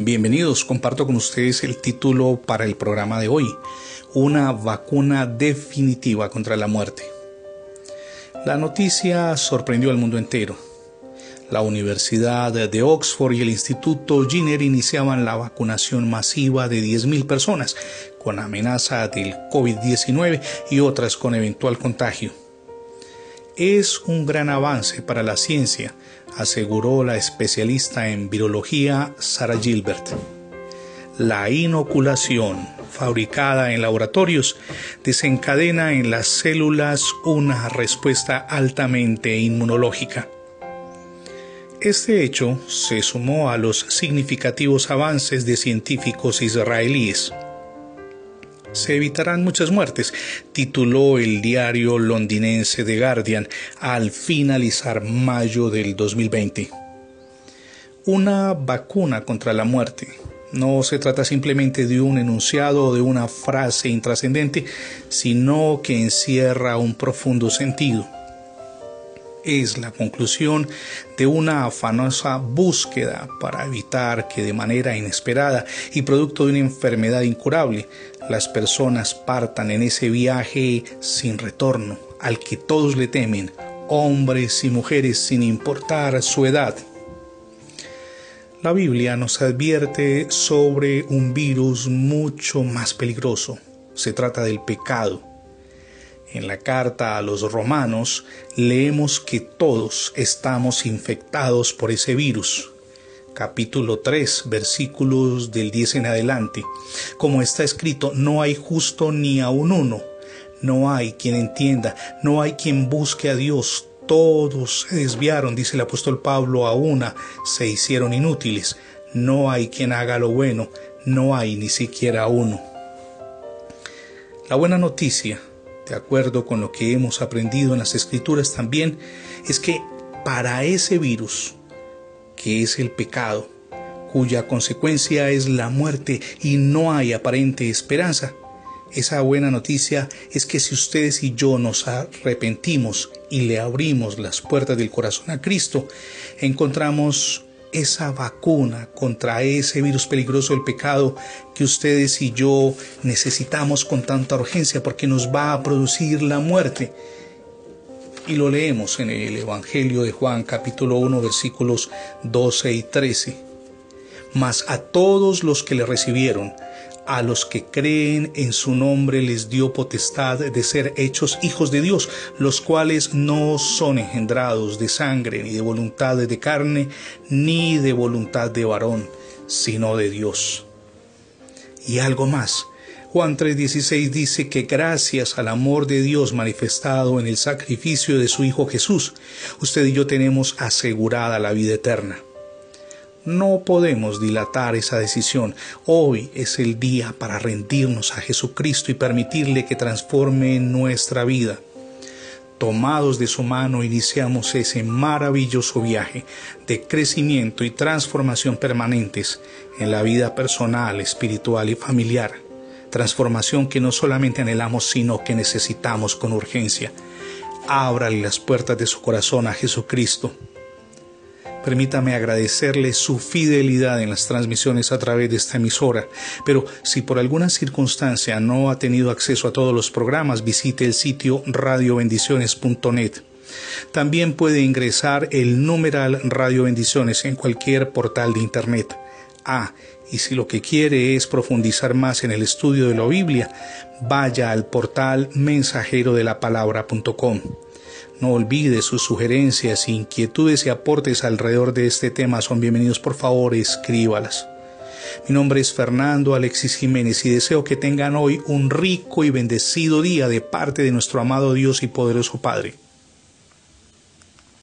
Bienvenidos, comparto con ustedes el título para el programa de hoy, una vacuna definitiva contra la muerte. La noticia sorprendió al mundo entero. La Universidad de Oxford y el Instituto Jenner iniciaban la vacunación masiva de 10.000 personas con amenaza del COVID-19 y otras con eventual contagio. Es un gran avance para la ciencia, aseguró la especialista en virología Sarah Gilbert. La inoculación, fabricada en laboratorios, desencadena en las células una respuesta altamente inmunológica. Este hecho se sumó a los significativos avances de científicos israelíes se evitarán muchas muertes, tituló el diario londinense The Guardian al finalizar mayo del 2020. Una vacuna contra la muerte. No se trata simplemente de un enunciado o de una frase intrascendente, sino que encierra un profundo sentido es la conclusión de una afanosa búsqueda para evitar que de manera inesperada y producto de una enfermedad incurable las personas partan en ese viaje sin retorno al que todos le temen, hombres y mujeres sin importar su edad. La Biblia nos advierte sobre un virus mucho más peligroso. Se trata del pecado en la carta a los romanos leemos que todos estamos infectados por ese virus. Capítulo 3, versículos del 10 en adelante. Como está escrito, no hay justo ni aun uno. No hay quien entienda, no hay quien busque a Dios. Todos se desviaron, dice el apóstol Pablo, a una se hicieron inútiles. No hay quien haga lo bueno, no hay ni siquiera uno. La buena noticia de acuerdo con lo que hemos aprendido en las escrituras también, es que para ese virus, que es el pecado, cuya consecuencia es la muerte y no hay aparente esperanza, esa buena noticia es que si ustedes y yo nos arrepentimos y le abrimos las puertas del corazón a Cristo, encontramos esa vacuna contra ese virus peligroso del pecado que ustedes y yo necesitamos con tanta urgencia porque nos va a producir la muerte. Y lo leemos en el Evangelio de Juan capítulo 1 versículos 12 y 13. Mas a todos los que le recibieron, a los que creen en su nombre les dio potestad de ser hechos hijos de Dios, los cuales no son engendrados de sangre, ni de voluntad de carne, ni de voluntad de varón, sino de Dios. Y algo más. Juan 3:16 dice que gracias al amor de Dios manifestado en el sacrificio de su Hijo Jesús, usted y yo tenemos asegurada la vida eterna. No podemos dilatar esa decisión. Hoy es el día para rendirnos a Jesucristo y permitirle que transforme nuestra vida. Tomados de su mano iniciamos ese maravilloso viaje de crecimiento y transformación permanentes en la vida personal, espiritual y familiar. Transformación que no solamente anhelamos, sino que necesitamos con urgencia. Ábrale las puertas de su corazón a Jesucristo Permítame agradecerle su fidelidad en las transmisiones a través de esta emisora, pero si por alguna circunstancia no ha tenido acceso a todos los programas, visite el sitio radiobendiciones.net. También puede ingresar el numeral Radio Bendiciones en cualquier portal de Internet. Ah, y si lo que quiere es profundizar más en el estudio de la Biblia, vaya al portal mensajero de la palabra.com. No olvide sus sugerencias, inquietudes y aportes alrededor de este tema son bienvenidos. Por favor, escríbalas. Mi nombre es Fernando Alexis Jiménez y deseo que tengan hoy un rico y bendecido día de parte de nuestro amado Dios y poderoso Padre.